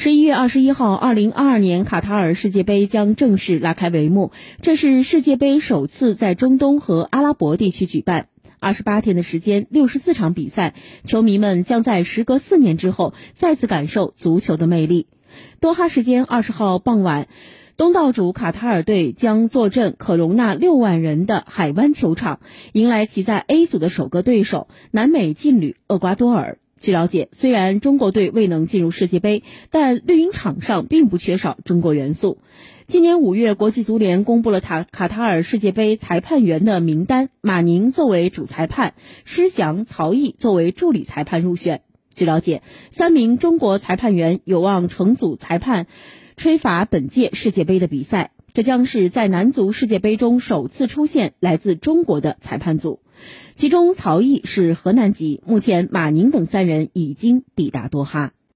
十一月二十一号，二零二二年卡塔尔世界杯将正式拉开帷幕。这是世界杯首次在中东和阿拉伯地区举办。二十八天的时间，六十四场比赛，球迷们将在时隔四年之后再次感受足球的魅力。多哈时间二十号傍晚，东道主卡塔尔队将坐镇可容纳六万人的海湾球场，迎来其在 A 组的首个对手——南美劲旅厄瓜多尔。据了解，虽然中国队未能进入世界杯，但绿茵场上并不缺少中国元素。今年五月，国际足联公布了塔卡塔尔世界杯裁判员的名单，马宁作为主裁判，施翔、曹毅作为助理裁判入选。据了解，三名中国裁判员有望成组裁判吹罚本届世界杯的比赛。这将是在男足世界杯中首次出现来自中国的裁判组，其中曹毅是河南籍，目前马宁等三人已经抵达多哈。